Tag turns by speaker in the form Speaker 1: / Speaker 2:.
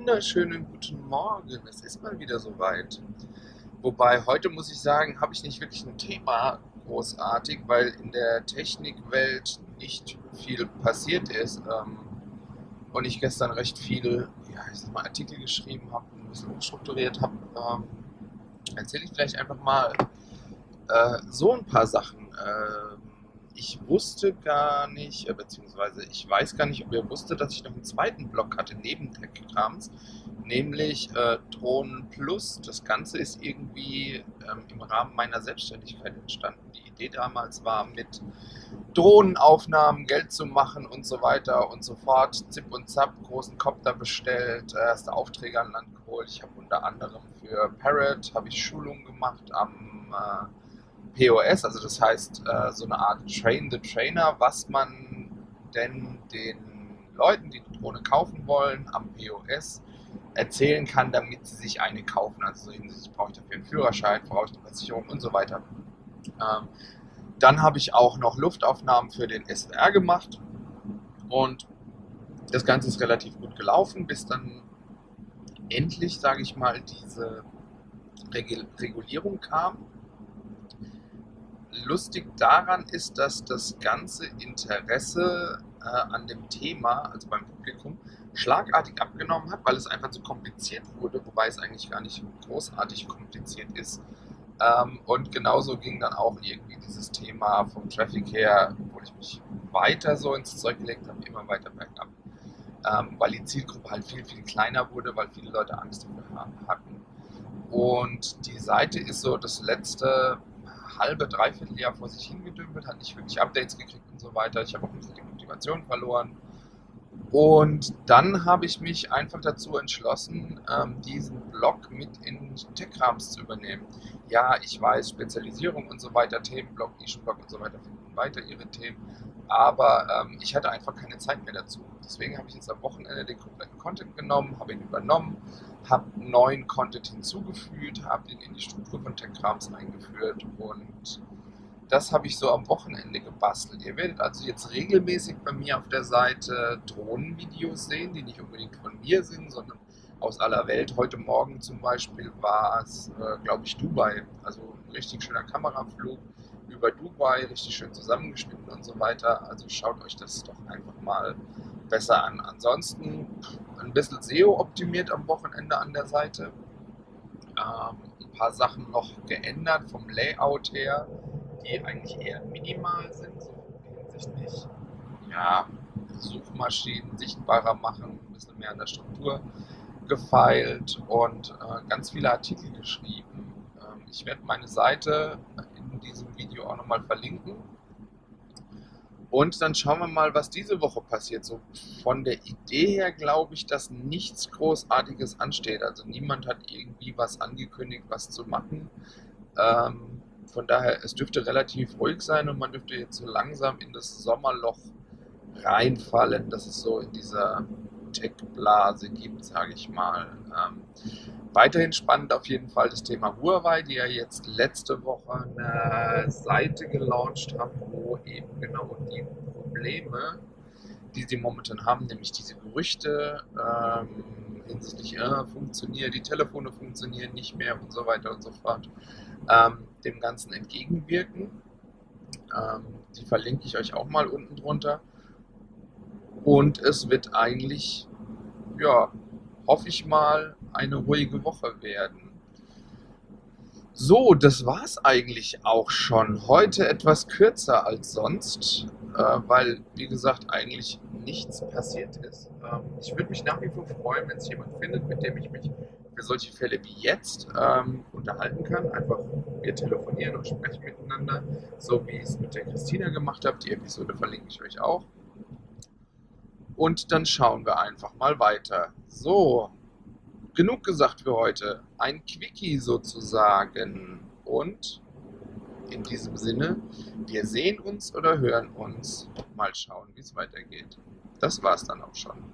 Speaker 1: wunderschönen guten Morgen. Es ist mal wieder soweit. Wobei heute muss ich sagen, habe ich nicht wirklich ein Thema großartig, weil in der Technikwelt nicht viel passiert ist ähm, und ich gestern recht viel, ja, ich sag mal, Artikel geschrieben habe, ein bisschen umstrukturiert habe. Ähm, erzähle ich vielleicht einfach mal äh, so ein paar Sachen. Ähm, ich wusste gar nicht, äh, beziehungsweise ich weiß gar nicht, ob ihr wusstet, dass ich noch einen zweiten Blog hatte neben Tech-Krams, nämlich äh, Drohnen Plus. Das Ganze ist irgendwie ähm, im Rahmen meiner Selbstständigkeit entstanden. Die Idee damals war, mit Drohnenaufnahmen Geld zu machen und so weiter und so fort. Zip und Zap, großen Copter bestellt, erste Aufträge an Land geholt. Ich habe unter anderem für Parrot habe ich Schulungen gemacht am äh, POS, also das heißt äh, so eine Art Train the Trainer, was man denn den Leuten, die die Drohne kaufen wollen, am POS erzählen kann, damit sie sich eine kaufen. Also so hinsichtlich brauche ich dafür einen Führerschein, brauche ich eine Versicherung und so weiter. Ähm, dann habe ich auch noch Luftaufnahmen für den SLR gemacht und das Ganze ist relativ gut gelaufen, bis dann endlich, sage ich mal, diese Regulierung kam lustig daran ist, dass das ganze Interesse äh, an dem Thema, also beim Publikum, schlagartig abgenommen hat, weil es einfach zu kompliziert wurde, wobei es eigentlich gar nicht großartig kompliziert ist. Ähm, und genauso ging dann auch irgendwie dieses Thema vom Traffic her, wo ich mich weiter so ins Zeug gelegt habe, immer weiter bergab. Ähm, weil die Zielgruppe halt viel, viel kleiner wurde, weil viele Leute Angst dafür hatten. Und die Seite ist so das letzte halbe, dreiviertel Jahr vor sich hingedümpelt, hat nicht wirklich Updates gekriegt und so weiter. Ich habe auch ein bisschen die Motivation verloren. Und dann habe ich mich einfach dazu entschlossen, ähm, diesen Blog mit in Tech-Rams zu übernehmen. Ja, ich weiß, Spezialisierung und so weiter, Themenblog, Nischenblog und so weiter finden weiter ihre Themen. Aber ähm, ich hatte einfach keine Zeit mehr dazu. Deswegen habe ich jetzt am Wochenende den kompletten Content genommen, habe ihn übernommen, habe neuen Content hinzugefügt, habe ihn in die Struktur von Techkrams eingeführt und das habe ich so am Wochenende gebastelt. Ihr werdet also jetzt regelmäßig bei mir auf der Seite Drohnenvideos sehen, die nicht unbedingt von mir sind, sondern aus aller Welt. Heute Morgen zum Beispiel war es, äh, glaube ich, Dubai. Also ein richtig schöner Kameraflug über Dubai, richtig schön zusammengeschnitten und so weiter. Also schaut euch das doch einfach mal besser an. Ansonsten ein bisschen SEO optimiert am Wochenende an der Seite. Ähm, ein paar Sachen noch geändert vom Layout her, die eigentlich eher minimal sind, so hinsichtlich ja, Suchmaschinen sichtbarer machen, ein bisschen mehr an der Struktur gefeilt und äh, ganz viele Artikel geschrieben. Ähm, ich werde meine Seite in diesem Video auch nochmal verlinken. Und dann schauen wir mal, was diese Woche passiert. So von der Idee her glaube ich, dass nichts Großartiges ansteht. Also niemand hat irgendwie was angekündigt, was zu machen. Ähm, von daher, es dürfte relativ ruhig sein und man dürfte jetzt so langsam in das Sommerloch reinfallen, dass es so in dieser Tech-Blase gibt, sage ich mal. Ähm, weiterhin spannend auf jeden Fall das Thema Huawei, die ja jetzt letzte Woche eine Seite gelauncht haben, eben genau die Probleme, die sie momentan haben, nämlich diese Gerüchte ähm, hinsichtlich, äh, funktionieren, die Telefone funktionieren nicht mehr und so weiter und so fort, ähm, dem Ganzen entgegenwirken. Ähm, die verlinke ich euch auch mal unten drunter. Und es wird eigentlich, ja, hoffe ich mal, eine ruhige Woche werden. So, das war's eigentlich auch schon. Heute etwas kürzer als sonst, äh, weil, wie gesagt, eigentlich nichts passiert ist. Ähm, ich würde mich nach wie vor freuen, wenn es jemand findet, mit dem ich mich für solche Fälle wie jetzt ähm, unterhalten kann. Einfach wir telefonieren und sprechen miteinander, so wie ich es mit der Christina gemacht habe. Die Episode verlinke ich euch auch. Und dann schauen wir einfach mal weiter. So, genug gesagt für heute. Ein Quickie sozusagen. Und in diesem Sinne, wir sehen uns oder hören uns. Mal schauen, wie es weitergeht. Das war's dann auch schon.